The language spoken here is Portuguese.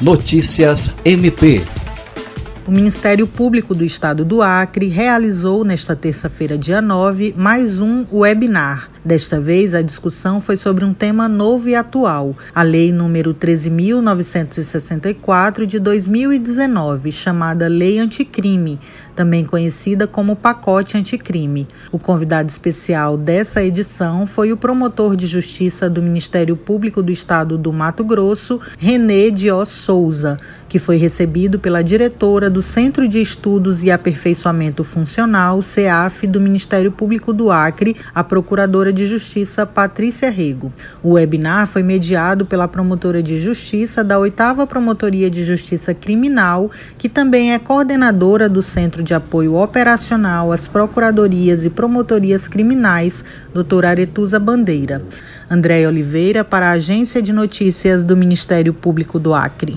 Notícias MP. O Ministério Público do Estado do Acre realizou nesta terça-feira, dia 9, mais um webinar Desta vez, a discussão foi sobre um tema novo e atual, a Lei número 13.964 de 2019, chamada Lei Anticrime, também conhecida como Pacote Anticrime. O convidado especial dessa edição foi o promotor de justiça do Ministério Público do Estado do Mato Grosso, René Dios Souza, que foi recebido pela diretora do Centro de Estudos e Aperfeiçoamento Funcional, CEAF, do Ministério Público do Acre, a procuradora de Justiça Patrícia Rego. O webinar foi mediado pela Promotora de Justiça da 8 Promotoria de Justiça Criminal, que também é coordenadora do Centro de Apoio Operacional às Procuradorias e Promotorias Criminais, doutora Aretusa Bandeira. Andréia Oliveira, para a Agência de Notícias do Ministério Público do Acre.